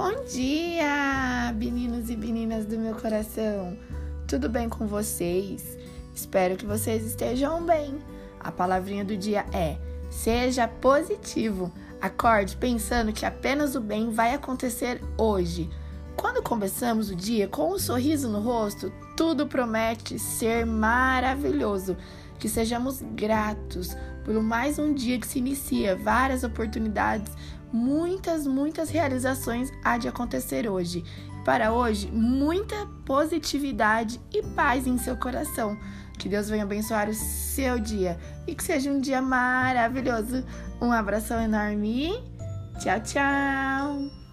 Bom dia, meninos e meninas do meu coração. Tudo bem com vocês? Espero que vocês estejam bem. A palavrinha do dia é: seja positivo. Acorde pensando que apenas o bem vai acontecer hoje. Quando começamos o dia com um sorriso no rosto, tudo promete ser maravilhoso. Que sejamos gratos por mais um dia que se inicia, várias oportunidades, muitas, muitas realizações há de acontecer hoje. Para hoje, muita positividade e paz em seu coração. Que Deus venha abençoar o seu dia e que seja um dia maravilhoso. Um abração enorme. Tchau, tchau.